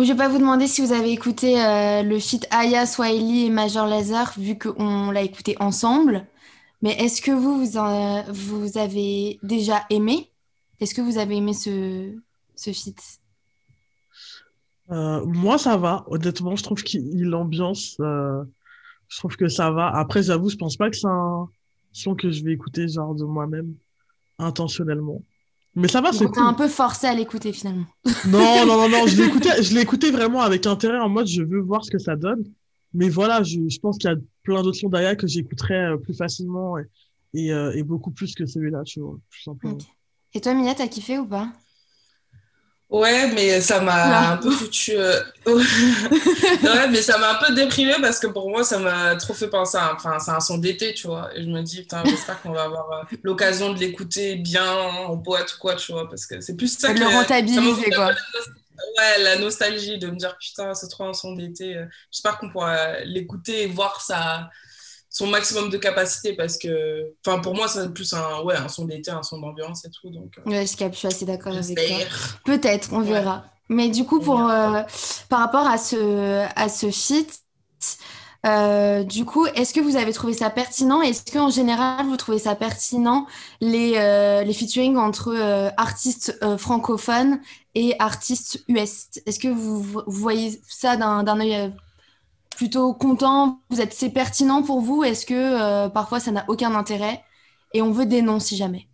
Bon, je vais pas vous demander si vous avez écouté euh, le feat Aya, Swahili et Major Lazer, vu qu'on l'a écouté ensemble. Mais est-ce que vous, vous, avez déjà aimé? Est-ce que vous avez aimé ce, ce feat? Euh, moi, ça va. Honnêtement, je trouve qu'il l'ambiance, euh, je trouve que ça va. Après, j'avoue, je pense pas que c'est un son que je vais écouter genre de moi-même intentionnellement. Mais ça va, c'est t'as un cool. peu forcé à l'écouter finalement. Non, non, non, non, je l'ai écouté, je vraiment avec intérêt en mode je veux voir ce que ça donne. Mais voilà, je, je pense qu'il y a plein d'autres sons d'Aya que j'écouterais euh, plus facilement et, et, euh, et beaucoup plus que celui-là, tu vois, tout simplement. Et toi, Mia, t'as kiffé ou pas? Ouais, mais ça m'a un peu foutu. euh, ouais, mais ça m'a un peu déprimé parce que pour moi, ça m'a trop fait penser à. Enfin, c'est un son d'été, tu vois. Et je me dis, putain, j'espère qu'on va avoir euh, l'occasion de l'écouter bien en boîte ou quoi, tu vois. Parce que c'est plus ça De que. le ça rentabiliser, quoi. Ouais, la nostalgie de me dire, putain, c'est trop un son d'été. euh, J'espère qu'on pourra l'écouter et voir sa, son maximum de capacité parce que. Enfin, pour moi, c'est plus un, ouais, un son d'été, un son d'ambiance et tout. Donc, euh, Ouais, je capte, je suis assez d'accord avec toi. Peut-être, on Ouais. verra. Mais du coup, pour, euh, par rapport à ce, à ce feat, euh, du coup, est-ce que vous avez trouvé ça pertinent? Est-ce qu'en général, vous trouvez ça pertinent, les, euh, les featuring entre euh, artistes francophones et artistes US? Est-ce que vous, vous voyez ça d'un d'un œil plutôt content? Vous êtes, c'est pertinent pour vous? Est-ce que euh, parfois ça n'a aucun intérêt? Et on veut des noms si jamais.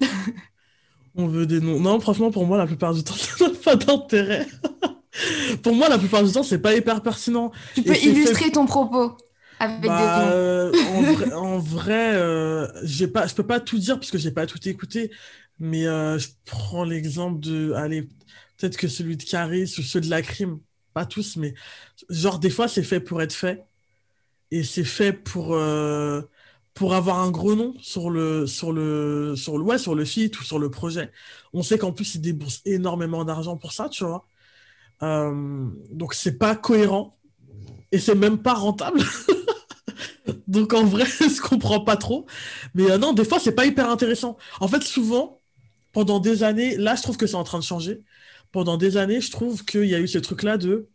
On veut des noms. Non, franchement, pour moi, la plupart du temps, ça n'a pas d'intérêt. Pour moi, la plupart du temps, c'est pas hyper pertinent. Tu peux fait- illustrer ton propos avec des Bah, noms. euh, en vrai, en vrai euh, j'ai pas, je peux pas tout dire parce que j'ai pas tout écouté, mais je prends l'exemple de, allez, peut-être que celui de Caris ou ceux de la crime, pas tous, mais genre des fois c'est fait pour être fait et c'est fait pour euh, pour avoir un gros nom sur le sur le sur sur le ou sur le projet. On sait qu'en plus ils déboursent énormément d'argent pour ça, tu vois. Euh, donc c'est pas cohérent et c'est même pas rentable. Donc en vrai, je comprends pas trop. Mais euh, non, des fois, c'est pas hyper intéressant. En fait, souvent, pendant des années, là, je trouve que c'est en train de changer. Pendant des années, je trouve qu'il y a eu ce truc-là de.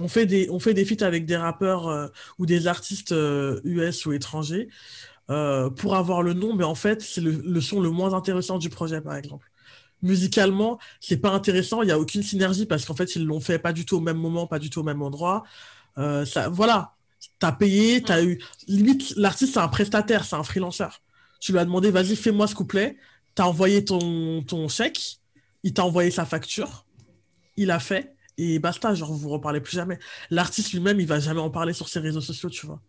On fait des, on fait des feats avec des rappeurs euh, ou des artistes euh, US ou étrangers euh, pour avoir le nom, mais en fait, c'est le, le son le moins intéressant du projet, par exemple. Musicalement, c'est pas intéressant, il n'y a aucune synergie parce qu'en fait, ils l'ont fait pas du tout au même moment, pas du tout au même endroit. Euh, ça, voilà, t'as payé, t'as eu. Limite, l'artiste, c'est un prestataire, c'est un freelanceur. Tu lui as demandé, vas-y, fais-moi ce couplet. T'as envoyé ton, ton chèque, il t'a envoyé sa facture, il a fait, et basta, genre, vous reparlez plus jamais. L'artiste lui-même, il va jamais en parler sur ses réseaux sociaux, tu vois.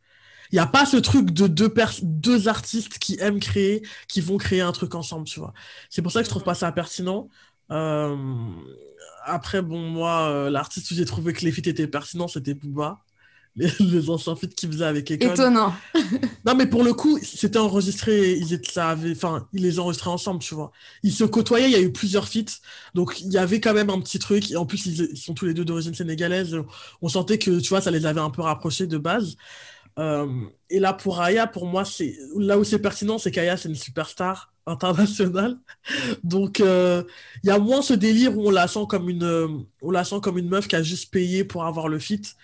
Il n'y a pas ce truc de deux artistes qui aiment créer, qui vont créer un truc ensemble, tu vois. C'est pour ça que je trouve pas ça pertinent. Euh, Après, bon, moi, euh, l'artiste où j'ai trouvé que les feats étaient pertinents, c'était Booba. Les, les anciens feats qu'il faisait avec Akon. Étonnant. Non, mais pour le coup, c'était enregistré, ils étaient, ça avait, enfin, ils les enregistraient ensemble, tu vois. Ils se côtoyaient, il y a eu plusieurs feats, donc il y avait quand même un petit truc. Et en plus, ils, ils sont tous les deux d'origine sénégalaise. On sentait que, tu vois, ça les avait un peu rapprochés de base. Euh, et là, pour Aya, pour moi, c'est là où c'est pertinent, c'est qu'Aya, c'est une superstar internationale. Donc, euh, il y a moins ce délire où on la sent comme une, euh, on la sent comme une meuf qui a juste payé pour avoir le feat.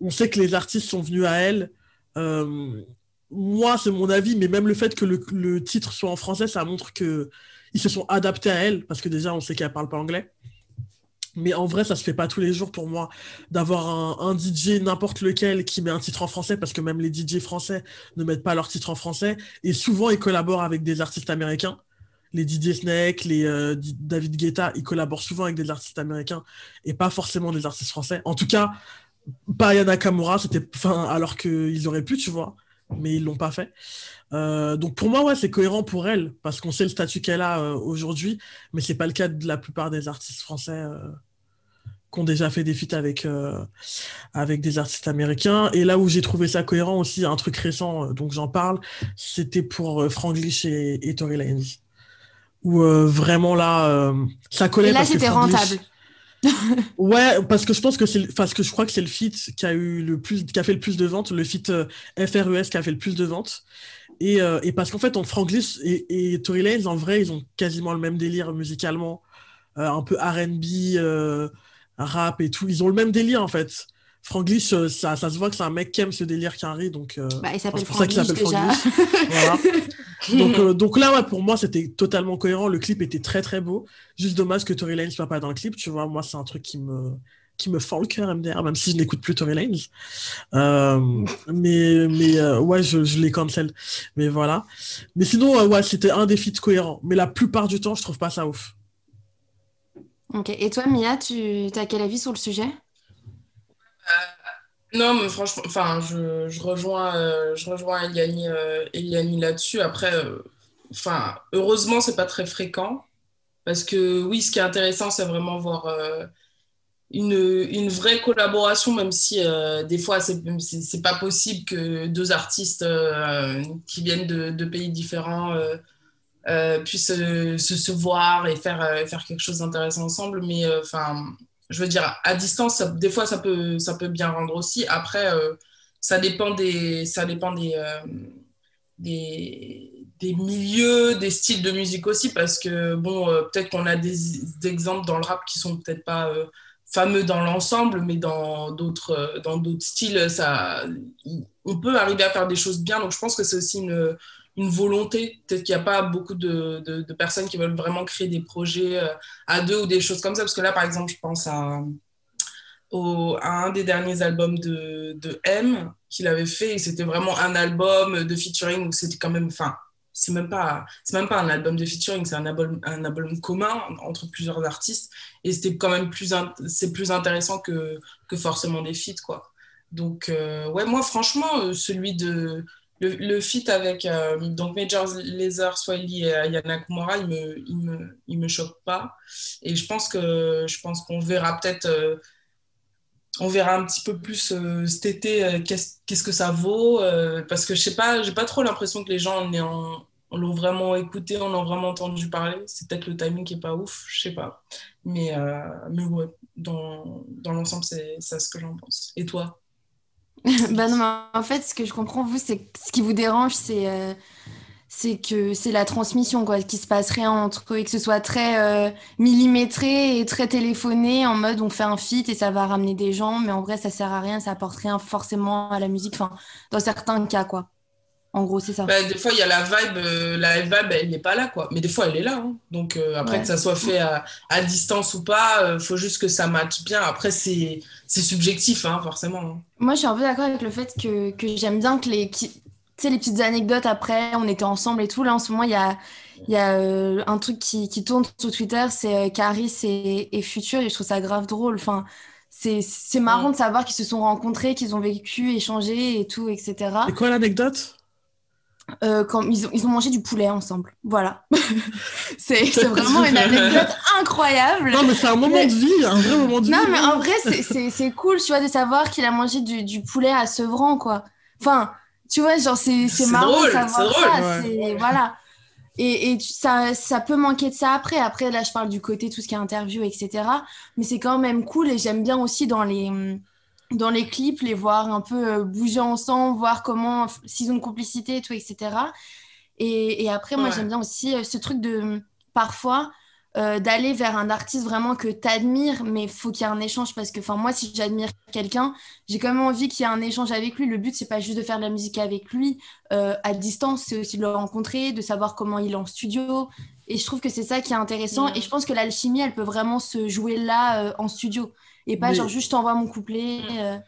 On sait que les artistes sont venus à elle. Euh, moi, c'est mon avis, mais même le fait que le, titre soit en français, ça montre que ils se sont adaptés à elle, parce que déjà, on sait qu'elle parle pas anglais. Mais en vrai, ça se fait pas tous les jours pour moi d'avoir un, DJ, n'importe lequel, qui met un titre en français, parce que même les DJ français ne mettent pas leur titre en français. Et souvent, ils collaborent avec des artistes américains. Les DJ Snake, les euh, David Guetta, ils collaborent souvent avec des artistes américains et pas forcément des artistes français. En tout cas, pas Nakamura, c'était, enfin, alors qu'ils auraient pu, tu vois, mais ils l'ont pas fait. Euh, donc pour moi, ouais, c'est cohérent pour elle, parce qu'on sait le statut qu'elle a euh, aujourd'hui, mais c'est pas le cas de la plupart des artistes français euh, qui ont déjà fait des feats avec, avec des artistes américains. Et là où j'ai trouvé ça cohérent aussi, un truc récent, donc j'en parle, c'était pour Franglish et, et Tory Lanez. Où vraiment là, ça collait Et là, c'était rentable. Ouais, parce que je pense que c'est, parce que je crois que c'est le feat qui a eu le plus, qui a fait le plus de ventes, le feat euh, FRES qui a fait le plus de ventes. Et, euh, et parce qu'en fait, en Franglish et, et Tory Lanez, en vrai, ils ont quasiment le même délire musicalement, euh, un peu R&B, euh, rap et tout. Ils ont le même délire en fait. Franglish, euh, ça, ça se voit que c'est un mec qui aime ce délire carré, donc euh, bah, il s'appelle c'est pour ça qu'il s'appelle. Franglish. Voilà. donc, euh, donc là, ouais, pour moi, c'était totalement cohérent. Le clip était très très beau. Juste dommage que Tory Lanez soit pas dans le clip. Tu vois, moi, c'est un truc qui me qui me fend le cœur MDR, même si je n'écoute plus Tory Lanez. Euh, mais mais ouais, je, je les cancel. Mais voilà. Mais sinon, ouais, c'était un des feats cohérents. Mais la plupart du temps, je trouve pas ça ouf. Ok. Et toi, Mia, tu as quel avis sur le sujet? Non, mais franchement, enfin, je, rejoins, euh, je rejoins Eliani, euh, Eliani là-dessus. Après, euh, enfin, heureusement, c'est pas très fréquent. Parce que oui, ce qui est intéressant, c'est vraiment voir euh, une, une vraie collaboration, même si euh, des fois, c'est c'est pas possible que deux artistes euh, qui viennent de, de pays différents euh, euh, puissent euh, se, se voir et faire, euh, faire quelque chose d'intéressant ensemble. Mais euh, enfin, je veux dire, à distance, des fois, ça peut, ça peut bien rendre aussi. Après, euh, ça dépend des, ça dépend euh, des, des milieux, des styles de musique aussi, parce que, bon, euh, peut-être qu'on a des, des exemples dans le rap qui sont peut-être pas fameux dans l'ensemble, mais dans d'autres, dans d'autres styles, ça, on peut arriver à faire des choses bien. Donc, je pense que c'est aussi une, une volonté. Peut-être qu'il n'y a pas beaucoup de, de, personnes qui veulent vraiment créer des projets euh, à deux ou des choses comme ça, parce que là, par exemple, je pense à à un des derniers albums de, de M qu'il avait fait. Et c'était vraiment un album de featuring où c'était quand même. Enfin, c'est même pas c'est même pas un album de featuring, c'est un album, un album commun entre plusieurs artistes. Et c'était quand même plus. c'est plus intéressant que, que forcément des feats, quoi. Donc, euh, ouais, moi, franchement, euh, celui de. Le, le feat avec euh, donc Major Lazer, Swiley et euh, Yana Kumara, il me, me, choque pas. Et je pense que je pense qu'on verra peut-être euh, on verra un petit peu plus euh, cet été qu'est-ce que ça vaut parce que je sais pas j'ai pas trop l'impression que les gens l'ont vraiment écouté en ont vraiment entendu parler. C'est peut-être le timing qui est pas ouf je sais pas. Mais mais ouais dans, dans l'ensemble c'est c'est ce que j'en pense. Et toi? Bah non, mais en fait, ce que je comprends, vous, c'est ce qui vous dérange, c'est euh, c'est que c'est la transmission, quoi, qui se passe rien entre eux et que ce soit très euh, millimétré et très téléphoné, en mode on fait un feat et ça va ramener des gens, mais en vrai, ça sert à rien, ça apporte rien forcément à la musique, enfin, dans certains cas, quoi. En gros, c'est ça. Bah, des fois il y a la vibe euh, la vibe elle n'est pas là quoi mais des fois elle est là hein. donc euh, après Ouais. que ça soit fait à, à distance ou pas euh, faut juste que ça matche bien après c'est c'est subjectif hein, forcément hein. Moi, je suis un peu d'accord avec le fait que, que j'aime bien que les, qui- tu sais, les petites anecdotes après, on était ensemble et tout. Là, en ce moment, il y a, il y a euh, un truc qui, qui tourne sur Twitter, c'est euh, Caris et, et Futur, et je trouve ça grave drôle. Enfin, c'est, c'est marrant de savoir qu'ils se sont rencontrés, qu'ils ont vécu, échangé et tout, etc. Et quoi l'anecdote? Euh, quand ils ont, ils ont mangé du poulet ensemble. Voilà. c'est, c'est vraiment une anecdote incroyable. Non, mais c'est un moment Mais- de vie, un vrai moment de vie. Non, mais en vrai, c'est- c'est c'est cool, tu vois, de savoir qu'il a mangé du, du poulet à Sevran, quoi. Enfin, tu vois, genre, c'est marrant drôle, de savoir drôle, ça. ouais. c'est- Voilà. Et, et ça, ça peut manquer de ça après. Après, là, je parle du côté, tout ce qui est interview, etc. Mais c'est quand même cool et j'aime bien aussi dans les, dans les clips, les voir un peu euh, bouger ensemble, voir comment, s'ils ont une complicité et tout, etc. Et, et après, moi, Ouais. j'aime bien aussi euh, ce truc de, parfois, euh, d'aller vers un artiste vraiment que tu admires, mais il faut qu'il y ait un échange parce que, enfin, moi, si j'admire quelqu'un, j'ai quand même envie qu'il y ait un échange avec lui. Le but, c'est pas juste de faire de la musique avec lui euh, à distance, c'est aussi de le rencontrer, de savoir comment il est en studio. Et je trouve que c'est ça qui est intéressant. Et je pense que l'alchimie, elle peut vraiment se jouer là, euh, en studio. Et pas Mais- genre juste je t'envoie mon couplet. euh.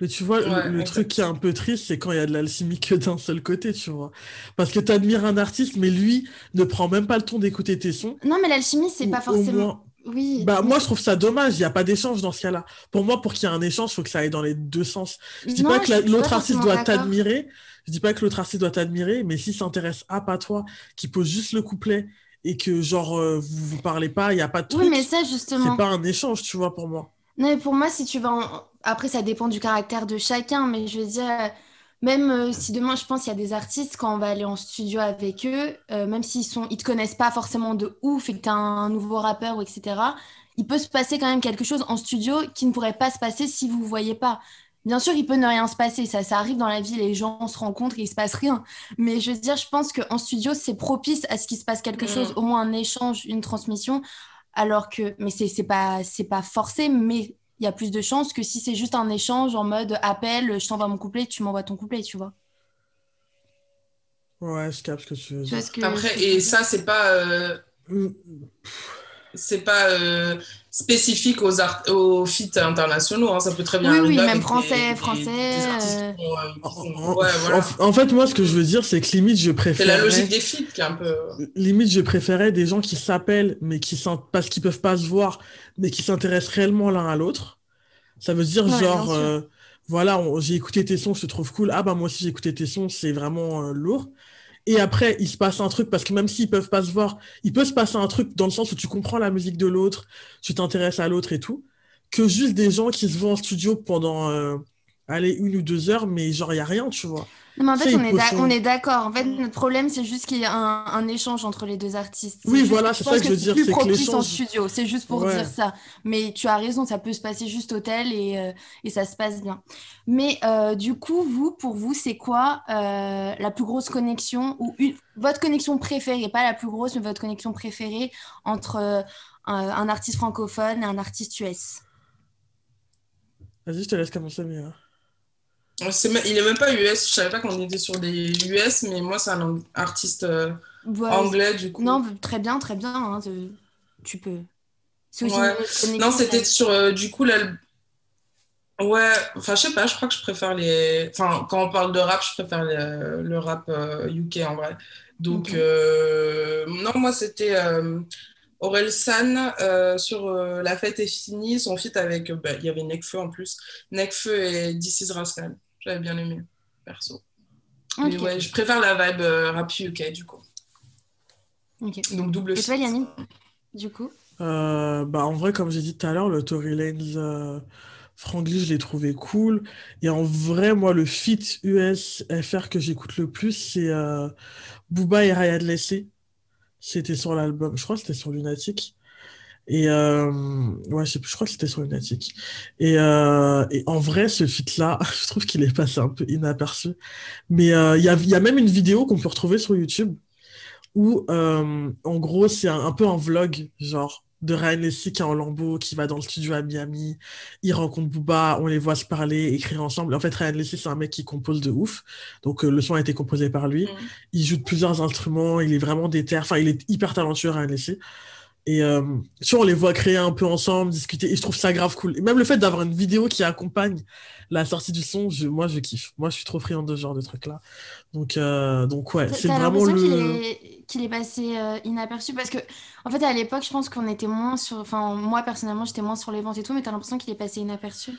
Mais tu vois, le- Ouais, le, exact. truc qui est un peu triste, c'est quand il y a de l'alchimie que d'un seul côté, tu vois. Parce que tu admires un artiste, mais lui ne prend même pas le temps d'écouter tes sons. Non, mais l'alchimie, c'est pas forcément. moins- Oui. Bah, moi, je trouve ça dommage, il n'y a pas d'échange dans ce cas-là. Pour moi, pour qu'il y ait un échange, il faut que ça aille dans les deux sens. Je dis Non, pas que l'autre artiste doit t'admirer, je dis pas que l'autre artiste doit t'admirer, mais s'il s'intéresse à pas toi, qui pose juste le couplet et que genre euh, vous vous parlez pas, il n'y a pas de truc, Oui, mais ça, justement. c'est pas un échange, tu vois, pour moi. Non, mais pour moi, si tu vas en- Après, ça dépend du caractère de chacun, mais je veux dire, euh, même euh, si demain, je pense, il y a des artistes, quand on va aller en studio avec eux, euh, même s'ils sont... ils te connaissent pas forcément de ouf et que tu as un nouveau rappeur, ou etc., il peut se passer quand même quelque chose en studio qui ne pourrait pas se passer si vous ne voyez pas. Bien sûr, il peut ne rien se passer, ça, ça arrive dans la vie, les gens se rencontrent et il se passe rien. Mais je veux dire, je pense qu'en studio, c'est propice à ce qu'il se passe quelque Mhm. chose, au moins un échange, une transmission. alors que, mais c'est pas, pas forcé, mais il y a plus de chances que si c'est juste un échange en mode appel, je t'envoie mon couplet, tu m'envoies ton couplet, tu vois. Ouais, je capte ce que tu veux dire. Après, et ça, c'est pas. Euh, mm. C'est pas euh, spécifique aux, art aux feats internationaux, hein. ça peut très bien oui, arriver. Oui, même français, français. en, fait, moi, ce que je veux dire, c'est que limite, je préfère. C'est la logique des feats qui est un peu. Limite, je préférais des gens qui s'appellent, mais qui parce qu'ils peuvent pas se voir, mais qui s'intéressent réellement l'un à l'autre. Ça veut dire, genre, euh, voilà, j'ai écouté tes sons, je te trouve cool. Ah, bah, moi aussi, j'ai écouté tes sons, c'est vraiment lourd. Et après, il se passe un truc, parce que même s'ils peuvent pas se voir, il peut se passer un truc dans le sens où tu comprends la musique de l'autre, tu t'intéresses à l'autre et tout, que juste des gens qui se vont en studio pendant, euh, allez, une ou deux heures, mais genre, il n'y a rien, tu vois. Non, mais en fait, on est, d'accord. En fait, notre problème, c'est juste qu'il y a un, échange entre les deux artistes. Oui, voilà, c'est ça que, je veux dire. C'est que l'échange. en studio, c'est juste pour dire ça. Mais tu as raison, ça peut se passer juste au tel et, euh, et ça se passe bien. Mais euh, du coup, vous, pour vous, c'est quoi euh, la plus grosse connexion ou votre connexion préférée, pas la plus grosse, mais votre connexion préférée entre un, un, artiste francophone et un artiste US Vas-y, je te laisse commencer, Mia. Il est même pas US, je savais pas qu'on était sur des US, mais moi, c'est un artiste euh, anglais, du coup. Non, très bien, très bien. Hein, tu peux. Non, c'était sur, du coup, l'album Ouais, enfin, je sais pas, je crois que je préfère les. Enfin, quand on parle de rap, je préfère le rap UK euh, en vrai. Donc, euh, non, moi, c'était euh, Aurel San sur La fête est finie, son feat avec. Bah, il y avait Nekfeu en plus. Nekfeu et This is Rascal. J'avais bien aimé, perso. Mais ouais, je préfère la vibe rap UK, du coup. Donc, double Et toi, Yannick, du coup? Bah, En vrai, comme j'ai dit tout à l'heure, le Tory Lanez Franglish, je l'ai trouvé cool. Et en vrai, moi, le feat US FR que j'écoute le plus, c'est euh, Booba et Ryan Lessé. C'était sur l'album, je crois que c'était sur Lunatic. Et euh, ouais, je, sais plus, je crois que c'était sur Lunatic. Et, euh, et en vrai, ce feat-là, je trouve qu'il est passé un peu inaperçu. Mais il y a, y, a, même une vidéo qu'on peut retrouver sur YouTube où, en gros, c'est un peu un vlog, genre de Ryan Leslie qui est en lambeau, qui va dans le studio à Miami. Il rencontre Booba, on les voit se parler, écrire ensemble. En fait, Ryan Leslie, c'est un mec qui compose de ouf. Donc, euh, le son a été composé par lui. Mm. Il joue de plusieurs instruments, il est vraiment déter. Enfin, il est hyper talentueux, Ryan Leslie. Et euh, tu vois, on les voit créer un peu ensemble, discuter, et je trouve ça grave cool. Et même le fait d'avoir une vidéo qui accompagne la sortie du son, moi je kiffe. Moi je suis trop friand de ce genre de trucs-là. Donc, euh, donc ouais, c'est vraiment le. qu'il est, passé euh, inaperçu? Parce que, en fait, à l'époque, je pense qu'on était moins sur. Enfin, moi personnellement, j'étais moins sur les ventes et tout, mais t'as l'impression qu'il est passé inaperçu?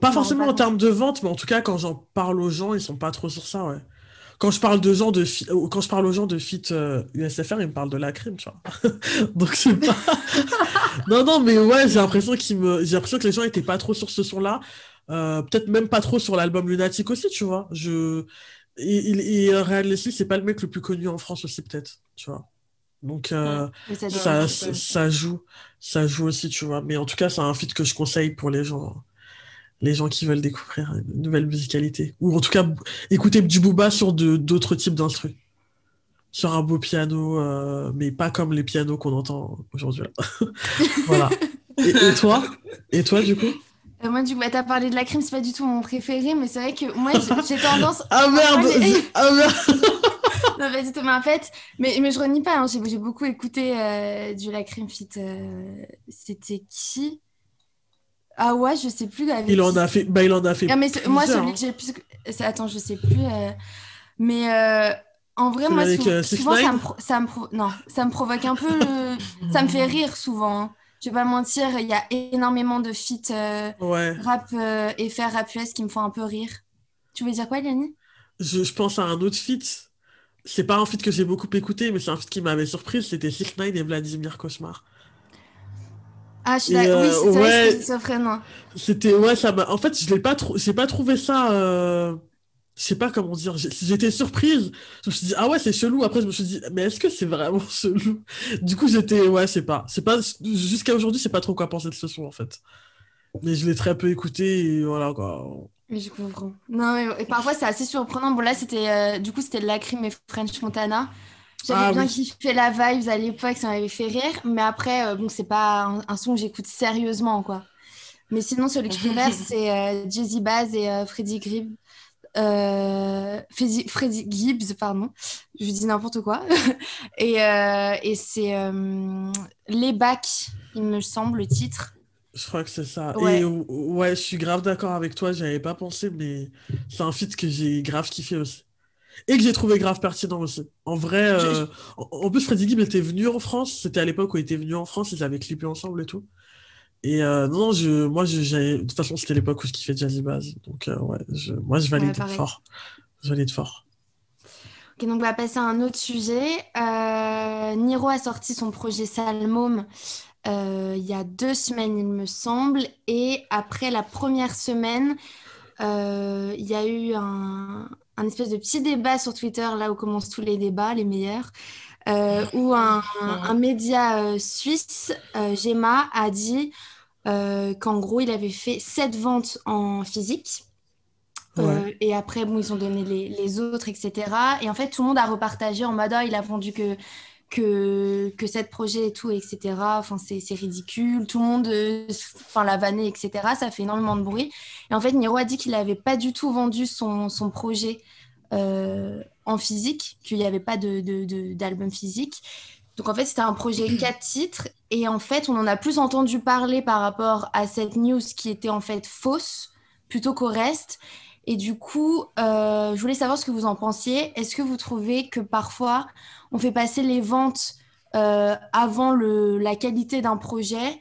pas forcément en termes de vente, mais en tout cas, quand j'en parle aux gens, ils sont pas trop sur ça, ouais quand je parle de gens de quand je parle aux gens de fit USFR, euh, ils me parlent de la crime, tu vois. Donc c'est pas. non, non, mais ouais, j'ai l'impression qu'ils me, j'ai l'impression que les gens étaient pas trop sur ce son-là. Euh, peut-être même pas trop sur l'album Lunatic aussi, tu vois. Je et, et, Real Leslie, c'est pas le mec le plus connu en France aussi, peut-être, tu vois. Donc euh, ça, ça, ça, joue, ça joue aussi, tu vois. Mais en tout cas, c'est un feat que je conseille pour les gens les gens qui veulent découvrir une nouvelle musicalité. Ou en tout cas, écouter du booba sur d'autres types d'instruments. Sur un beau piano, euh, mais pas comme les pianos qu'on entend aujourd'hui. voilà. Et, toi? Et toi, du coup? Euh, moi, du coup, bah, t'as parlé de la crime, c'est pas du tout mon préféré, mais c'est vrai que moi, j'ai tendance. ah merde Ah merde Non, pas du tout, mais en fait, mais, mais je renie pas, hein, j'ai beaucoup écouté euh, du La Crime Fit. C'était qui? Ah ouais, je sais plus. il en a fait. Bah, il en a fait. Ah, mais moi, celui que j'ai plus. Attends, je sais plus. Euh, mais euh, en vrai, moi, euh, souvent, ça, me ça, me non, ça me provoque un peu. ça me fait rire souvent. Hein. Je vais pas mentir, il y a énormément de feats rap et faire rap US qui me font un peu rire. Tu veux dire quoi, Yanni je, je, pense à un autre feat. C'est pas un feat que j'ai beaucoup écouté, mais c'est un feat qui m'avait surprise. C'était Six Nine et Vladimir Cauchemar. Ah, je suis d'accord. oui, c'est ouais, vrai, non. C'était, ouais, ça m'a. En fait, je l'ai pas, pas trouvé ça. Euh... Je sais pas comment dire. J'étais surprise. Je me suis dit, ah ouais, c'est chelou. Après, je me suis dit, mais est-ce que c'est vraiment chelou? Du coup, j'étais, ouais, c'est pas. c'est pas Jusqu'à aujourd'hui, c'est pas trop quoi penser de ce son, en fait. Mais je l'ai très peu écouté et voilà, quoi. Mais je comprends. Non, et parfois, c'est assez surprenant. Bon, là, c'était. Euh, du coup, c'était Lacrim et French Montana. J'avais Ah bien oui. kiffé la vibes à l'époque, ça m'avait fait rire. Mais après, euh, bon, c'est pas un, un son que j'écoute sérieusement, quoi. Mais sinon, celui que je préfère, c'est euh, Jay-Z Baz et euh, Freddie Gibbs. Euh, Freddie, Freddie Gibbs, pardon. Je dis n'importe quoi. et euh, et c'est euh, Les Bacs, il me semble, le titre. Je crois que c'est ça. Ouais. Et ou- ouais, je suis grave d'accord avec toi, j'avais pas pensé, mais c'est un feat que j'ai grave kiffé aussi. Et que j'ai trouvé grave pertinent aussi. En vrai, euh, en, plus, Freddie Gibbs était venu en France, c'était à l'époque où il était venu en France, ils avaient clippé ensemble et tout. Et euh, non, je, moi, je, de toute façon, c'était l'époque où je kiffais Jazzy Bass. Donc, euh, ouais, je, moi, je valide pareil. fort. Je valide fort. Ok, donc on va passer à un autre sujet. Euh, Niro a sorti son projet Salmom euh, il y a deux semaines, il me semble. Et après la première semaine, il y a eu un, un espèce de petit débat sur Twitter, là où commencent tous les débats, les meilleurs, euh, où un, un média euh, suisse, euh, Gemma, a dit euh, qu'en gros, il avait fait sept ventes en physique. Ouais. et après, bon, ils ont donné les, les autres, etc. Et en fait, tout le monde a repartagé en mode, Ah, il a vendu que, que, que cette projet et tout, etc. Enfin, c'est c'est ridicule. Tout le monde euh, enfin, l'a vanné, etc. Ça fait énormément de bruit. Et en fait, Niro a dit qu'il n'avait pas du tout vendu son, son projet euh, en physique, qu'il n'y avait pas de, de- de- d'album physique. Donc en fait, c'était un projet quatre titres. Et en fait, on en a plus entendu parler par rapport à cette news qui était en fait fausse, plutôt qu'au reste. Et du coup, euh, je voulais savoir ce que vous en pensiez. Est-ce que vous trouvez que parfois, on fait passer les ventes euh, avant la qualité d'un projet?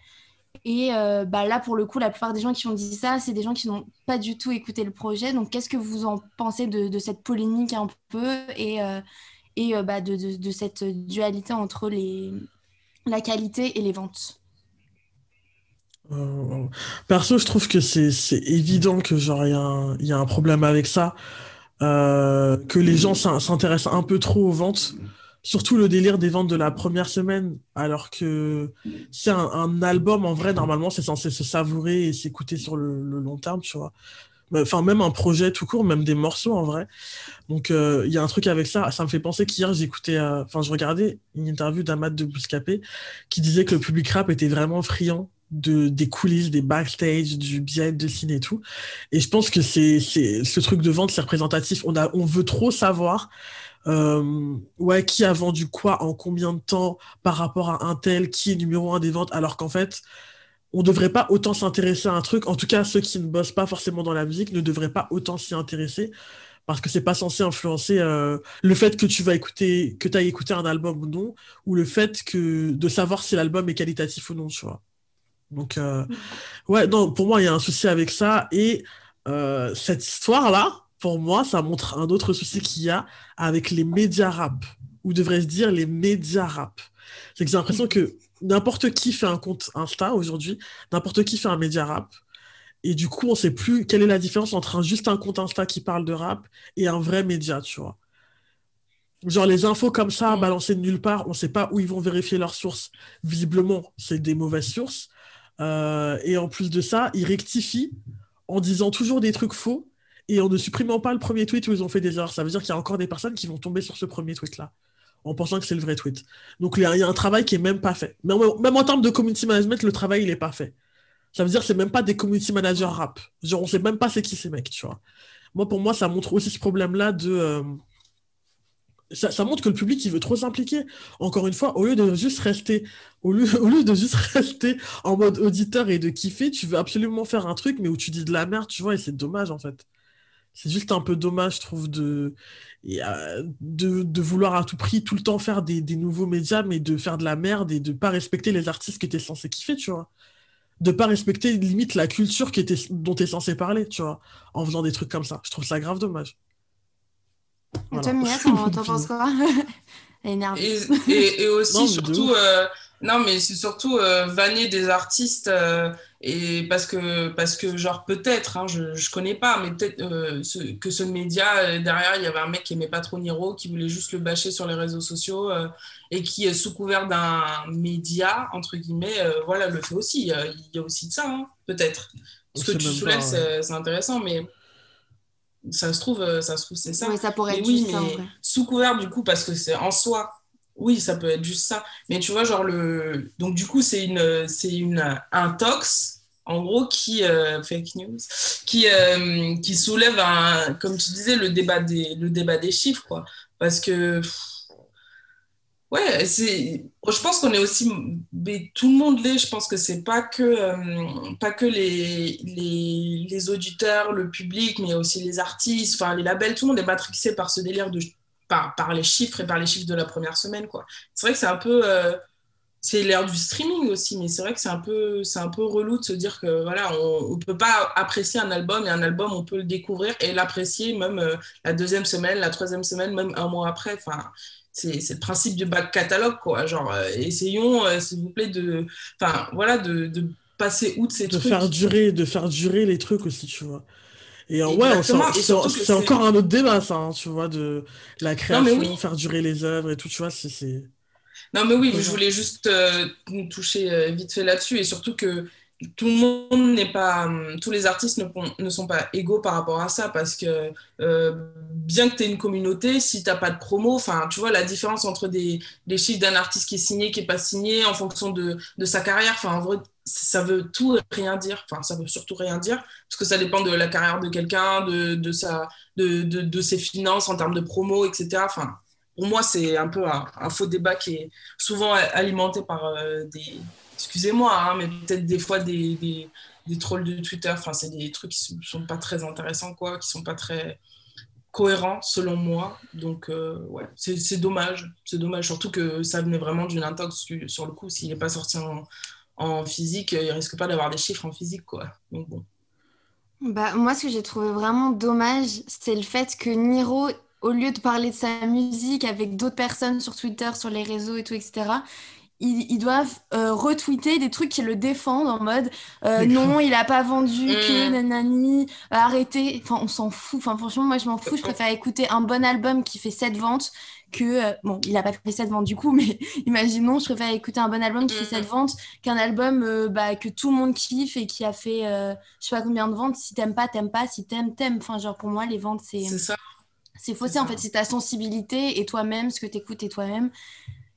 Et euh, bah là, pour le coup, la plupart des gens qui ont dit ça, c'est des gens qui n'ont pas du tout écouté le projet. Donc, qu'est-ce que vous en pensez de, cette polémique un peu et, bah, de, cette dualité entre la qualité et les ventes? Euh, perso, je trouve que c'est évident que genre il y a un, il y a un problème avec ça, euh, que les gens s'in- s'intéressent un peu trop aux ventes, surtout le délire des ventes de la première semaine, alors que c'est un, un album en vrai normalement c'est censé se savourer et s'écouter sur le, le long terme, tu vois. Enfin même un projet tout court, même des morceaux en vrai. Donc euh, il y a un truc avec ça. Ça me fait penser qu'hier j'écoutais, euh, enfin je regardais une interview d'Amad de Bouscapé qui disait que le public rap était vraiment friand de, des coulisses, des backstage, du behind de scene et tout. Et je pense que c'est, ce truc de vente, c'est représentatif. On a, on veut trop savoir, euh, ouais, qui a vendu quoi en combien de temps par rapport à un tel, qui est numéro un des ventes, alors qu'en fait, on devrait pas autant s'intéresser à un truc. En tout cas, ceux qui ne bossent pas forcément dans la musique ne devraient pas autant s'y intéresser parce que c'est pas censé influencer euh, le fait que tu vas écouter, que tu ailles écouter un album ou non, ou le fait que de savoir si l'album est qualitatif ou non, tu. Donc, euh, ouais, non, pour moi, il y a un souci avec ça. Et euh, cette histoire-là, pour moi, ça montre un autre souci qu'il y a avec les médias rap, ou devrais-je dire les médias rap. C'est que j'ai l'impression que n'importe qui fait un compte Insta aujourd'hui, n'importe qui fait un média rap. Et du coup, on sait plus quelle est la différence entre un, juste un compte Insta qui parle de rap et un vrai média, tu vois. Genre les infos comme ça, balancées de nulle part, on sait pas où ils vont vérifier leurs sources. Visiblement, c'est des mauvaises sources. Euh, et en plus de ça, ils rectifient en disant toujours des trucs faux et en ne supprimant pas le premier tweet où ils ont fait des erreurs. Ça veut dire qu'il y a encore des personnes qui vont tomber sur ce premier tweet-là en pensant que c'est le vrai tweet. Donc il y, a un travail qui est même pas fait. Même, même en termes de community management, le travail il est pas fait. Ça veut dire que c'est même pas des community managers rap. Genre on sait même pas c'est qui ces mecs, tu vois. Moi pour moi ça montre aussi ce problème-là de euh, ça, montre que le public il veut trop s'impliquer. Encore une fois, au lieu de juste rester, au lieu, de juste rester en mode auditeur et de kiffer, tu veux absolument faire un truc mais où tu dis de la merde, tu vois, et c'est dommage en fait. C'est juste un peu dommage, je trouve, de, euh, de, vouloir à tout prix tout le temps faire des, des nouveaux médias, mais de faire de la merde et de pas respecter les artistes que tu es censé kiffer, tu vois. De pas respecter limite la culture qui était, dont tu es censé parler, tu vois, en faisant des trucs comme ça. Je trouve ça grave dommage. Et Voilà. toi, Mia, t'en penses quoi. Et, et, et aussi, Non, surtout, euh, non, mais c'est surtout euh, vanner des artistes, euh, et parce que, parce que genre, peut-être, hein, je, je connais pas, mais peut-être euh, ce- que ce média, euh, derrière, il y avait un mec qui aimait pas trop Niro, qui voulait juste le bâcher sur les réseaux sociaux, euh, et qui, sous couvert d'un média, entre guillemets, euh, voilà, le fait aussi. Il y a, il y a aussi de ça, hein, peut-être. Ce que tu soulèves, c'est intéressant, mais ça se trouve, euh, ça se trouve, c'est ça. Oui, ça pourrait Mais être oui, juste ça, en mais vrai. sous couvert du coup, parce que c'est en soi, oui, ça peut être juste ça. Mais tu vois, genre, le... donc du coup, c'est une, c'est une, un tox, en gros, qui, euh, fake news, qui, euh, qui soulève, un, comme tu disais, le débat des, le débat des chiffres, quoi. Parce que, ouais, c'est, je pense qu'on est aussi, tout le monde l'est, je pense que c'est pas que, euh, pas que les, les, les, auditeurs, le public, mais aussi les artistes, enfin, les labels, tout le monde est matrixé par ce délire de par, par les chiffres et par les chiffres de la première semaine. C'est vrai que c'est un peu. Euh, c'est l'ère du streaming aussi, mais c'est vrai que c'est un, peu, c'est un peu relou de se dire que voilà, on ne peut pas apprécier un album et un album, on peut le découvrir et l'apprécier même euh, la deuxième semaine, la troisième semaine, même un mois après. Enfin, c'est, le principe du back catalogue, quoi. Genre, euh, essayons, s'il vous plaît, de, enfin, voilà, de, de passer outre ces de trucs. Faire durer, de faire durer les trucs aussi, tu vois. Et ouais, c'est encore un autre débat, ça, hein, tu vois, de la création, faire durer les œuvres et tout, tu vois, c'est... Non, mais oui, je voulais juste euh, toucher euh, vite fait là-dessus, et surtout que tout le monde n'est pas, hum, tous les artistes ne, sont pas égaux par rapport à ça parce que euh, bien que tu aies une communauté, si tu n'as pas de promo, tu vois la différence entre des, chiffres d'un artiste qui est signé, qui n'est pas signé en fonction de, de sa carrière, ça veut tout rien dire, enfin, ça veut surtout rien dire parce que ça dépend de la carrière de quelqu'un, de, de, de, de, ses finances en termes de promo, etc. Pour moi, c'est un peu un, un, faux débat qui est souvent alimenté par euh, des excusez-moi, hein, mais peut-être des fois des, des, trolls de Twitter, enfin, c'est des trucs qui ne sont pas très intéressants, quoi, qui ne sont pas très cohérents, selon moi. Donc, euh, ouais, c'est dommage. Surtout que ça venait vraiment d'une intox sur le coup. S'il n'est pas sorti en, physique, il risque pas d'avoir des chiffres en physique, quoi. Bah, moi, ce que j'ai trouvé vraiment dommage, c'est le fait que Niro, au lieu de parler de sa musique avec d'autres personnes sur Twitter, sur les réseaux et tout, etc., ils, doivent euh, retweeter des trucs qui le défendent en mode euh, non, il a pas vendu que mm. nanani, euh, arrêtez. Enfin, on s'en fout. Enfin, franchement, moi, je m'en fous. Je préfère écouter un bon album qui fait 7 ventes que. bon, il a pas fait 7 ventes du coup, mais imaginons, je préfère écouter un bon album qui fait 7 mm. ventes qu'un album bah, que tout le monde kiffe et qui a fait je sais pas combien de ventes. Si t'aimes pas, t'aimes pas. Si t'aimes, t'aimes. Enfin, genre, pour moi, les ventes, c'est. C'est ça. C'est faussé en fait, c'est ta sensibilité et toi-même, ce que tu écoutes et toi-même.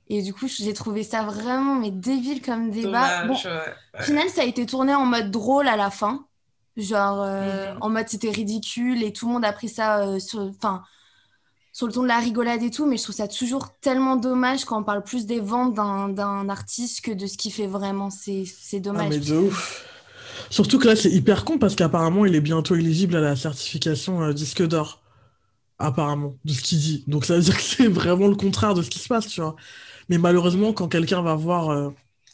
Et du coup, j'ai trouvé ça vraiment mais débile comme débat. bon, Au final, ça a été tourné en mode drôle à la fin. Genre, euh, mhm. en mode c'était ridicule et tout le monde a pris ça euh, sur, sur le ton de la rigolade et tout. Mais je trouve ça toujours tellement dommage quand on parle plus des ventes d'un artiste que de ce qu'il fait vraiment. C'est dommage. Ah, mais de ouf. Surtout que là, c'est hyper con parce qu'apparemment, il est bientôt éligible à la certification euh, disque d'or. Apparemment, de ce qu'il dit. Donc ça veut dire que c'est vraiment le contraire de ce qui se passe, tu vois. Mais malheureusement, quand quelqu'un va voir euh,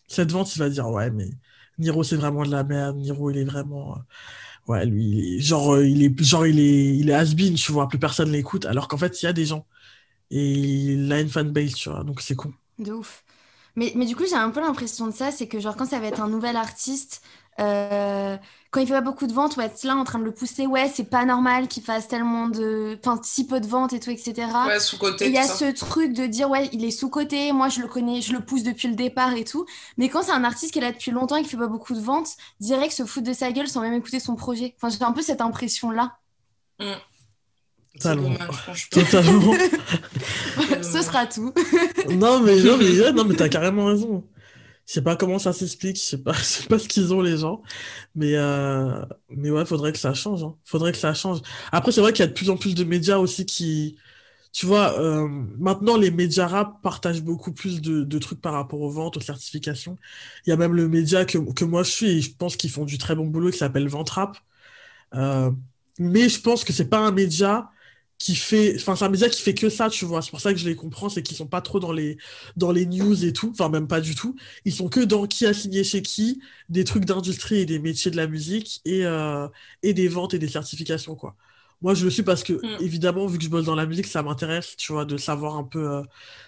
cette vente, il va dire Ouais, mais Niro, c'est vraiment de la merde. Niro, il est vraiment. Euh, ouais, lui, genre, euh, il est, genre, il est, il est has-been, tu vois. Plus personne l'écoute. Alors qu'en fait, il y a des gens. Et il a une fanbase, tu vois. Donc, c'est con. De ouf. Mais, mais du coup, j'ai un peu l'impression de ça c'est que, genre, quand ça va être un nouvel artiste, quand il fait pas beaucoup de ventes, ouais, être là en train de le pousser, ouais, c'est pas normal qu'il fasse tellement de. Enfin, si peu de ventes et tout, etc. Ouais, sous-côté. Il y a ce truc de dire, ouais, il est sous-côté, moi je le connais, je le pousse depuis le départ et tout. Mais quand c'est un artiste qui est là depuis longtemps et qui fait pas beaucoup de ventes, direct se fout de sa gueule sans même écouter son projet. Enfin, j'ai un peu cette impression-là. Mm. Totalement. Totalement. Ce sera tout. non, mais, non, mais, non, mais t'as carrément raison. Je sais pas comment ça s'explique, je sais pas, je sais pas ce qu'ils ont les gens, mais euh, mais ouais, faudrait que ça change. Hein. Faudrait que ça change. Après, c'est vrai qu'il y a de plus en plus de médias aussi qui, tu vois, euh, maintenant les médias rap partagent beaucoup plus de, de trucs par rapport aux ventes, aux certifications. Il y a même le média que, que moi je suis et je pense qu'ils font du très bon boulot qui s'appelle Ventrap. Euh, mais je pense que c'est pas un média qui fait enfin c'est un média qui fait que ça tu vois. C'est pour ça que je les comprends c'est qu'ils sont pas trop dans les dans les news et tout. Enfin même pas du tout. Ils sont que dans qui a signé chez qui des trucs d'industrie et des métiers de la musique et euh, et des ventes et des certifications quoi. Moi je le suis parce que mm. évidemment vu que je bosse dans la musique ça m'intéresse tu vois de savoir un peu euh,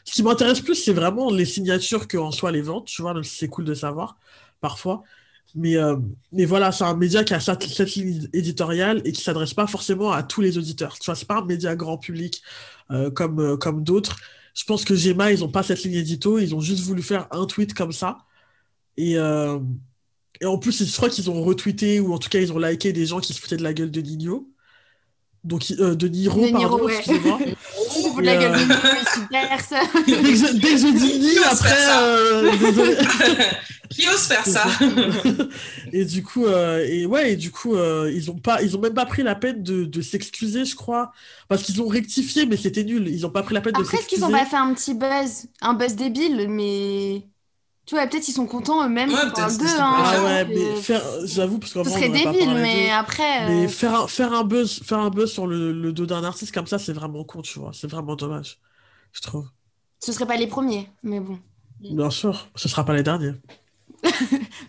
ce qui m'intéresse plus c'est vraiment les signatures que en soi les ventes tu vois donc c'est cool de savoir parfois mais, euh, mais voilà, c'est un média qui a cette, ligne éditoriale et qui s'adresse pas forcément à tous les auditeurs. Tu vois, c'est pas un média grand public euh, comme, euh, comme d'autres. Je pense que Gemma, ils ont pas cette ligne édito, ils ont juste voulu faire un tweet comme ça. Et, et en plus, je crois qu'ils ont retweeté ou en tout cas, ils ont liké des gens qui se foutaient de la gueule de Nino. Donc, euh, de Niro, De Niro, pardon, ouais. excusez-moi. Vous la gueule euh, de Niro, super ça. dès que je, dis Ni, Qui ose après, euh, désolé. Qui ose faire ça et du coup, euh, et ouais, et du coup, euh, ils ont pas, ils ont même pas pris la peine de, de s'excuser, je crois, parce qu'ils ont rectifié, mais c'était nul. Ils ont pas pris la peine de Après, est-ce qu'ils s'excuser. ont pas fait un petit buzz, un buzz débile, mais tu vois, peut-être ils sont contents eux-mêmes Ouais, qu'on peut-être parle c'est d'eux. hein, Ah ouais, mais faire, j'avoue, parce qu'en Ce serait débile, mais après. Mais euh, faire un, faire un buzz, faire un buzz sur le, le dos d'un artiste comme ça, c'est vraiment con, tu vois. C'est vraiment dommage, je trouve. Ce seraient pas les premiers, mais bon. Bien sûr, ce sera pas les derniers.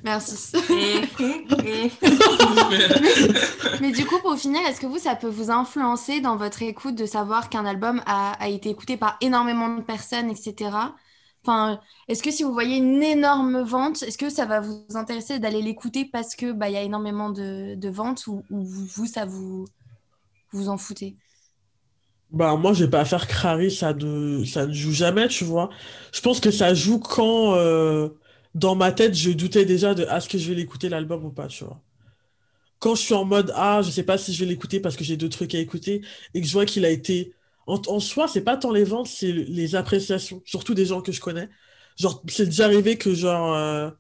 Merci. Mhm, Mais du coup, pour finir, est-ce que vous, ça peut vous influencer dans votre écoute de savoir qu'un album a, a été écouté par énormément de personnes, etc. Enfin, est-ce que si vous voyez une énorme vente, est-ce que ça va vous intéresser d'aller l'écouter parce que bah, il y a énormément de, ventes ou, ou vous, ça vous en foutez? Bah, moi, j'ai pas à faire crari, ça ne, ça ne joue jamais, tu vois. Je pense que ça joue quand, euh, dans ma tête, je doutais déjà de est-ce que je vais l'écouter l'album ou pas, tu vois. Quand je suis en mode, ah, je sais pas si je vais l'écouter parce que j'ai deux trucs à écouter, et que je vois qu'il a été. En, en soi, c'est pas tant les ventes, c'est les appréciations, surtout des gens que je connais. Genre, c'est déjà arrivé que, genre, euh,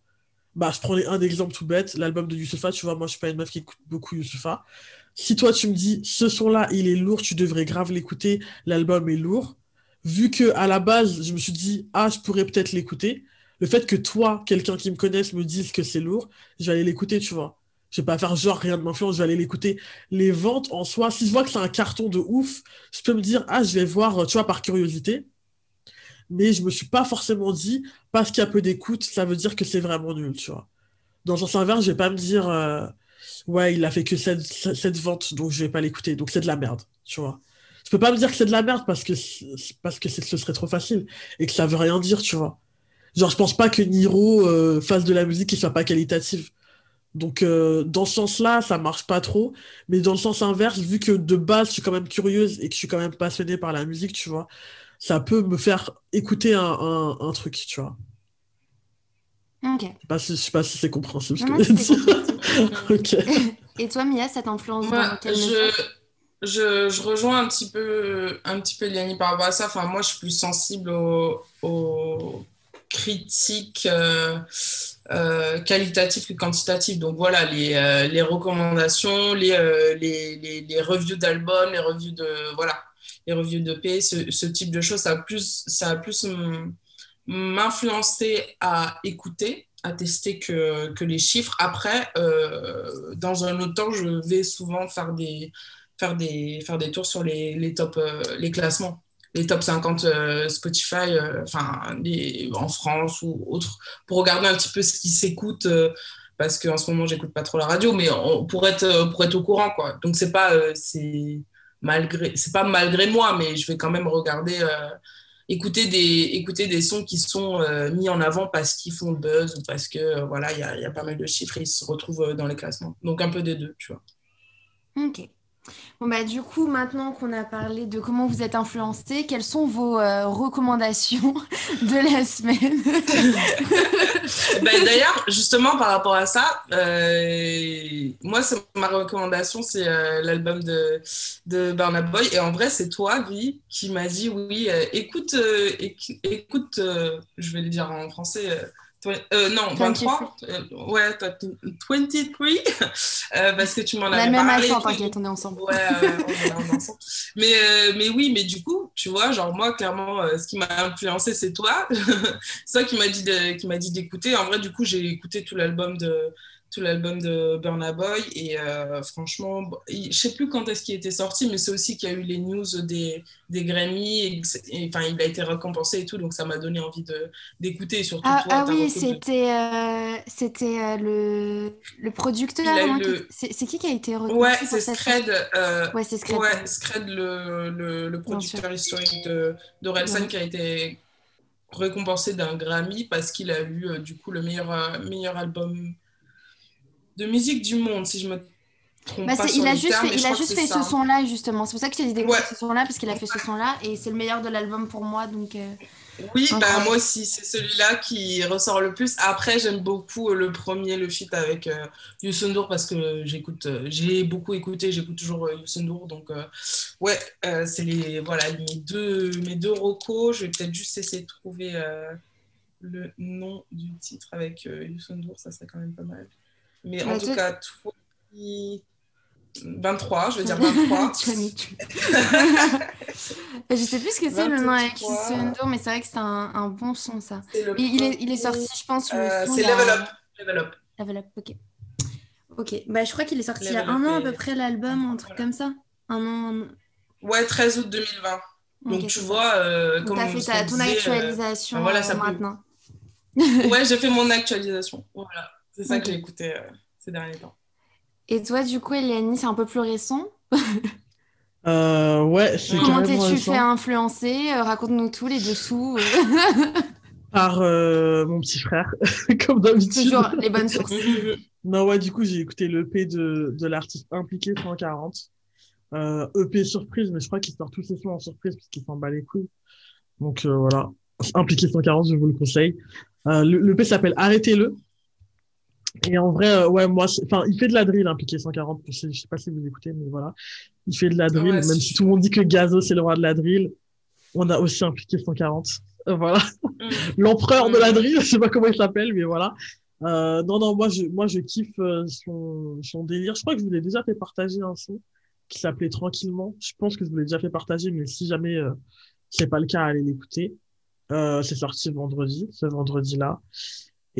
bah, je prends un exemple tout bête, l'album de Youssoupha, tu vois, moi, je suis pas une meuf qui écoute beaucoup Youssoupha. Si toi, tu me dis, ce son-là, il est lourd, tu devrais grave l'écouter, l'album est lourd, vu que à la base, je me suis dit, ah, je pourrais peut-être l'écouter, le fait que toi, quelqu'un qui me connaisse, me dise que c'est lourd, je vais aller l'écouter, tu vois. Je vais pas faire genre rien de m'influence, je vais aller l'écouter. Les ventes en soi, si je vois que c'est un carton de ouf, je peux me dire, ah, je vais voir, tu vois, par curiosité. Mais je me suis pas forcément dit, parce qu'il y a peu d'écoute, ça veut dire que c'est vraiment nul, tu vois. Dans le sens inverse, je vais pas me dire, euh, ouais, il a fait que cette, cette vente, donc je vais pas l'écouter, donc c'est de la merde, tu vois. Je peux pas me dire que c'est de la merde parce que, parce que ce serait trop facile et que ça veut rien dire, tu vois. Genre, je pense pas que Niro euh, fasse de la musique qui soit pas qualitative. Donc, euh, dans ce sens-là, ça marche pas trop. Mais dans le sens inverse, vu que de base, je suis quand même curieuse et que je suis quand même passionnée par la musique, tu vois, ça peut me faire écouter un, un, un truc, tu vois. Ok. Je sais pas si, je sais pas si c'est compréhensible ce que je. Ok. Et toi, Mia, ça t'influence Moi, dans quel je, je, je rejoins un petit peu, un petit peu Liani par rapport à ça. Enfin, moi, je suis plus sensible aux, aux critiques euh, euh, qualitatives que quantitatives. Donc voilà, les, euh, recommandations, les, euh, les, reviews d'albums, les reviews de voilà, les reviews de ce, type de choses, ça a plus, ça a plus m- m'influencer à écouter, à tester que, les chiffres. Après, euh, dans un autre temps, je vais souvent faire des, tours sur les, top, les classements, les top 50 euh, Spotify, euh, enfin, en France ou autres, pour regarder un petit peu ce qui s'écoute. euh, parce qu'en ce moment, j'écoute pas trop la radio, mais pour, être, pour être au courant, quoi. Donc, c'est pas, c'est malgré, c'est pas malgré moi, mais je vais quand même regarder, écouter, des, écouter des sons qui sont mis en avant parce qu'ils font le buzz ou parce que, voilà, il y a, y a pas mal de chiffres ils se retrouvent dans les classements. Donc, un peu des deux, tu vois. Ok. Bon, bah, du coup, maintenant qu'on a parlé de comment vous êtes influencé, quelles sont vos euh, recommandations de la semaine? Ben, D'ailleurs, justement, par rapport à ça, euh, moi, ma recommandation, c'est euh, l'album de, de Boy. Et en vrai, c'est toi, Guy, qui m'a dit oui, écoute, éc- écoute je vais le dire en français. Euh, non, 23. euh, ouais, t'as- 23. euh, parce que tu m'en avais même parlé. accent, t'inquiète, on est ensemble. Ouais, on est ensemble. Mais, euh, mais oui, mais du coup, tu vois, genre moi, clairement, ce qui m'a influencé, c'est toi. c'est toi qui m'a dit d'écouter. En vrai, du coup, j'ai écouté tout l'album de tout l'album de Burna Boy et euh, franchement, je sais plus quand est-ce qu'il était sorti, mais c'est aussi qu'il y a eu les news des, des Grammy et, et, enfin, il a été récompensé et tout, donc ça m'a donné envie de d'écouter. Surtout Ah, toi, ah oui, c'était euh, c'était euh, le, le producteur. Hein, le- C'est qui qui a été Ouais, reconnu pour c'est Scred. euh, Ouais, c'est Scred. Ouais, Scred, le, le, le producteur historique de d'Orelsan, Ouais. qui a été récompensé d'un Grammy parce qu'il a eu euh, du coup le meilleur, euh, meilleur album de musique du monde, si je me trompe Bah, pas c'est- sur il a juste terme, fait, il a juste fait ce son-là, justement. C'est pour ça que je t'ai dit d'écouter Ouais. ce son-là, parce qu'il a fait ce son-là, et c'est le meilleur de l'album pour moi. Donc, euh, Oui, bah, moi aussi, c'est celui-là qui ressort le plus. Après, j'aime beaucoup euh, le premier, le feat avec euh, Youssou N'Dour parce que j'écoute, euh, j'ai beaucoup écouté, j'écoute toujours euh, Youssou N'Dour. Donc, ouais, c'est les, voilà, mes deux, mes deux recos. Je vais peut-être juste essayer de trouver le nom du titre avec Youssou N'Dour, ça serait quand même pas mal. Mais en tout cas, toi, 23, je veux dire 23. tu as mis tout. je sais plus ce que c'est le nom avec 23. Youssou N'Dour, mais c'est vrai que c'est un, un bon son, ça. Le Il, est, il est sorti, je pense, le Euh, c'est Level Up. Level Up. Level Up, ok. Ok, bah, je crois qu'il est sorti il y a un an à peu près, l'album, un truc Voilà. comme ça. Un an. un- Ouais, 13 août 2020. Donc, tu vois, euh, comme t'as fait ta, ton disait, euh, actualisation ben voilà, ça euh, peut- maintenant. Ouais, j'ai fait mon actualisation. Voilà, c'est ça que j'ai écouté euh, ces derniers temps. Et toi, du coup, Eliane, c'est un peu plus récent? Euh, ouais, c'est Comment t'es-tu récent. fait influencer? Euh, Raconte-nous tout, les dessous. Par euh, mon petit frère, comme d'habitude. Toujours les bonnes sources. Non, ouais, du coup, j'ai écouté l'EP de, de l'artiste impliqué 140. Euh, EP surprise, mais je crois qu'il sort tous ses sons en surprise puisqu'il s'en bat les couilles. Donc euh, voilà, impliqué 140, je vous le conseille. Euh, le- L'EP s'appelle Arrêtez-le. Et en vrai, euh, ouais, moi, enfin, il fait de la drill, impliqué 140. Je sais, je sais pas si vous écoutez, mais voilà. Il fait de la drill, Ouais, même si tout le monde dit que Gazo, c'est le roi de la drill. On a aussi impliqué 140. Euh, voilà. L'empereur de la Mm. drill, je sais pas comment il s'appelle, mais voilà. Euh, non, non, moi, je, moi, je kiffe euh, son, son délire. Je crois que je vous l'ai déjà fait partager un son qui s'appelait Tranquillement. Je pense que je vous l'ai déjà fait partager, mais si jamais c'est pas le cas, allez l'écouter. Euh, c'est sorti vendredi, ce vendredi-là.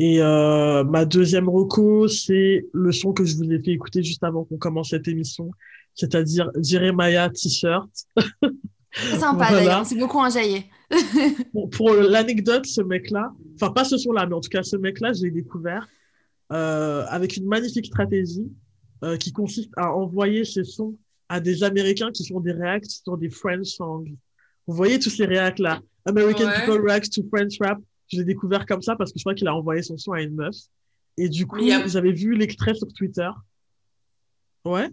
Et euh, ma deuxième reco, c'est le son que je vous ai fait écouter juste avant qu'on commence cette émission, c'est-à-dire Jeremiah T-shirt. C'est sympa Voilà. d'ailleurs, c'est beaucoup enjaillé. Pour, pour l'anecdote, ce mec-là, enfin pas ce son-là, mais en tout cas ce mec-là, je l'ai découvert euh, avec une magnifique stratégie euh, qui consiste à envoyer ses sons à des Américains qui font des reacts sur des French songs. Vous voyez tous ces reacts là, American Ouais. people react to French rap. Je l'ai découvert comme ça parce que je crois qu'il a envoyé son son à une meuf. Et du coup, a- j'avais vu l'extrait sur Twitter. Ouais.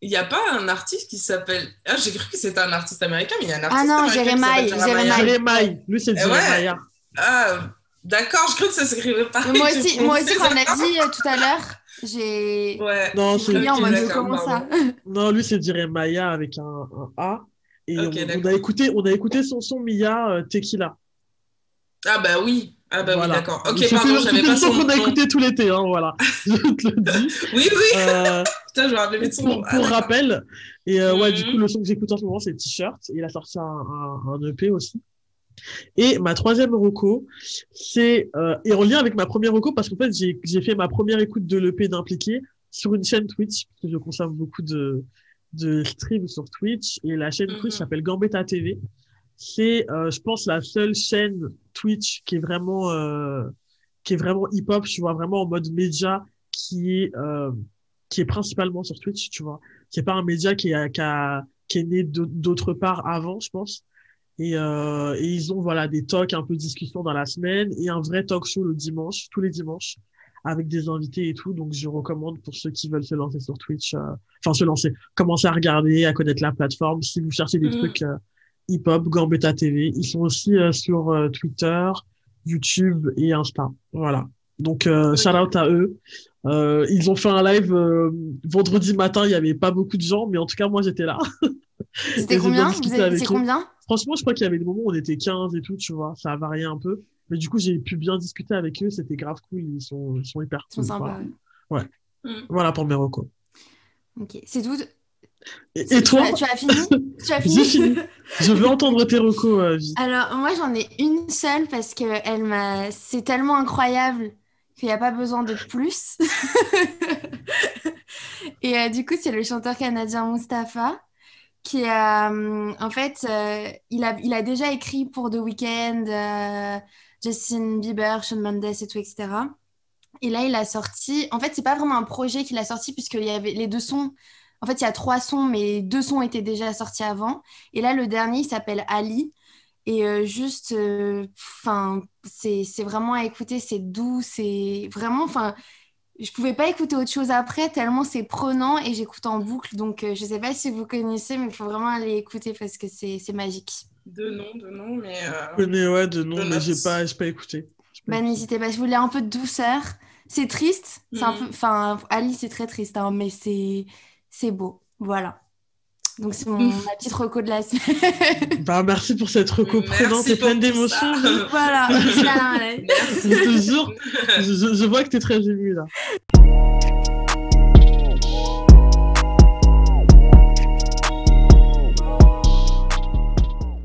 Il n'y a pas un artiste qui s'appelle. Ah, j'ai cru que c'était un artiste américain, mais il y a un artiste Ah non, Jeremiah, Jeremiah. Jeremiah. Lui, c'est ouais. Jeremiah. Ah, d'accord, je crois que ça s'écrivait pas. Mais moi aussi, moi aussi quand on l'a dit euh, tout à l'heure, j'ai Ouais. Non, c'est- d'accord, comment ça. Non, lui, c'est Jeremiah avec un, un A. Et on, a écouté, on a écouté son son Mia euh, Tequila. Ah, bah oui. Ah, bah Voilà. oui, d'accord. Ok, C'était- pardon, j'avais pas son qu'on a écouté tout l'été, hein, voilà. Je te le dis. Oui, oui, Euh, putain, je me rappelais de son pour. Ah, pour rappel, et euh, ouais, du Mhm. coup, le son que j'écoute en ce moment, c'est T-shirt. Il a sorti un, un, un EP aussi. Et ma troisième reco, c'est euh, et en lien avec ma première reco parce qu'en fait j'ai j'ai fait ma première écoute de l'EP d'impliqué sur une chaîne Twitch parce que je consomme beaucoup de de streams sur Twitch et la chaîne Twitch Mhm. s'appelle Gambetta TV. C'est euh, je pense la seule chaîne Twitch qui est vraiment euh, qui est vraiment hip hop, tu vois, vraiment en mode média qui est euh, qui est principalement sur Twitch, tu vois. C'est pas un média qui est qui, a, qui est né d'au- d'autre part avant, je pense. Et, euh, et ils ont voilà des talks un peu discussions dans la semaine et un vrai talk show le dimanche, tous les dimanches, avec des invités et tout. Donc je recommande pour ceux qui veulent se lancer sur Twitch, euh, enfin se lancer, commencer à regarder, à connaître la plateforme. Si vous cherchez des Mhm. trucs euh, hip-hop, Gambetta TV, ils sont aussi euh, sur euh, Twitter, YouTube et Insta. Voilà. Donc euh, shout out à eux. Euh, ils ont fait un live euh, vendredi matin. Il y avait pas beaucoup de gens, mais en tout cas moi j'étais là. C'était combien C'est combien Franchement, je crois qu'il y avait des moments où on était 15 et tout, tu vois, ça a varié un peu. Mais du coup, j'ai pu bien discuter avec eux, c'était grave cool, ils sont, ils sont hyper Ils sont sympas. voilà. ouais. Mm. Voilà pour mes recos. Ok, c'est tout. Et, toi, tu as, tu as fini? Tu as fini? fini. je veux entendre tes recos, euh. Alors, moi, j'en ai une seule parce que elle m'a... c'est tellement incroyable qu'il n'y a pas besoin de plus. Et euh, du coup, c'est le chanteur canadien Mustapha qui a, hum, en fait, euh, il a, il a déjà écrit pour The Weeknd, euh, Justin Bieber, Shawn Mendes et tout, etc. Et là, il a sorti, en fait, c'est pas vraiment un projet qu'il a sorti puisqu'il y avait les deux sons. En fait, il y a trois sons, mais deux sons étaient déjà sortis avant. Et là, le dernier, il s'appelle Ali. Et euh, juste, enfin, c'est c'est vraiment à écouter, c'est doux, c'est vraiment, enfin, je pouvais pas écouter autre chose après, tellement c'est prenant et j'écoute en boucle. Donc, euh, je sais pas si vous connaissez, mais il faut vraiment aller écouter parce que c'est magique. De nom, de nom, mais. Euh... Je connais, ouais, de nom, mais j'ai pas, pas écouté. Bah, n'hésitez pas, je voulais un peu de douceur. C'est triste, c'est un mm. peu. Enfin, Alice, c'est très triste, hein, mais c'est beau. Voilà. Donc, c'est ma petite reco de la semaine. bah, merci pour cette reco prenante et pleine d'émotions. voilà, je, te jure, je, je vois que tu es très émue là.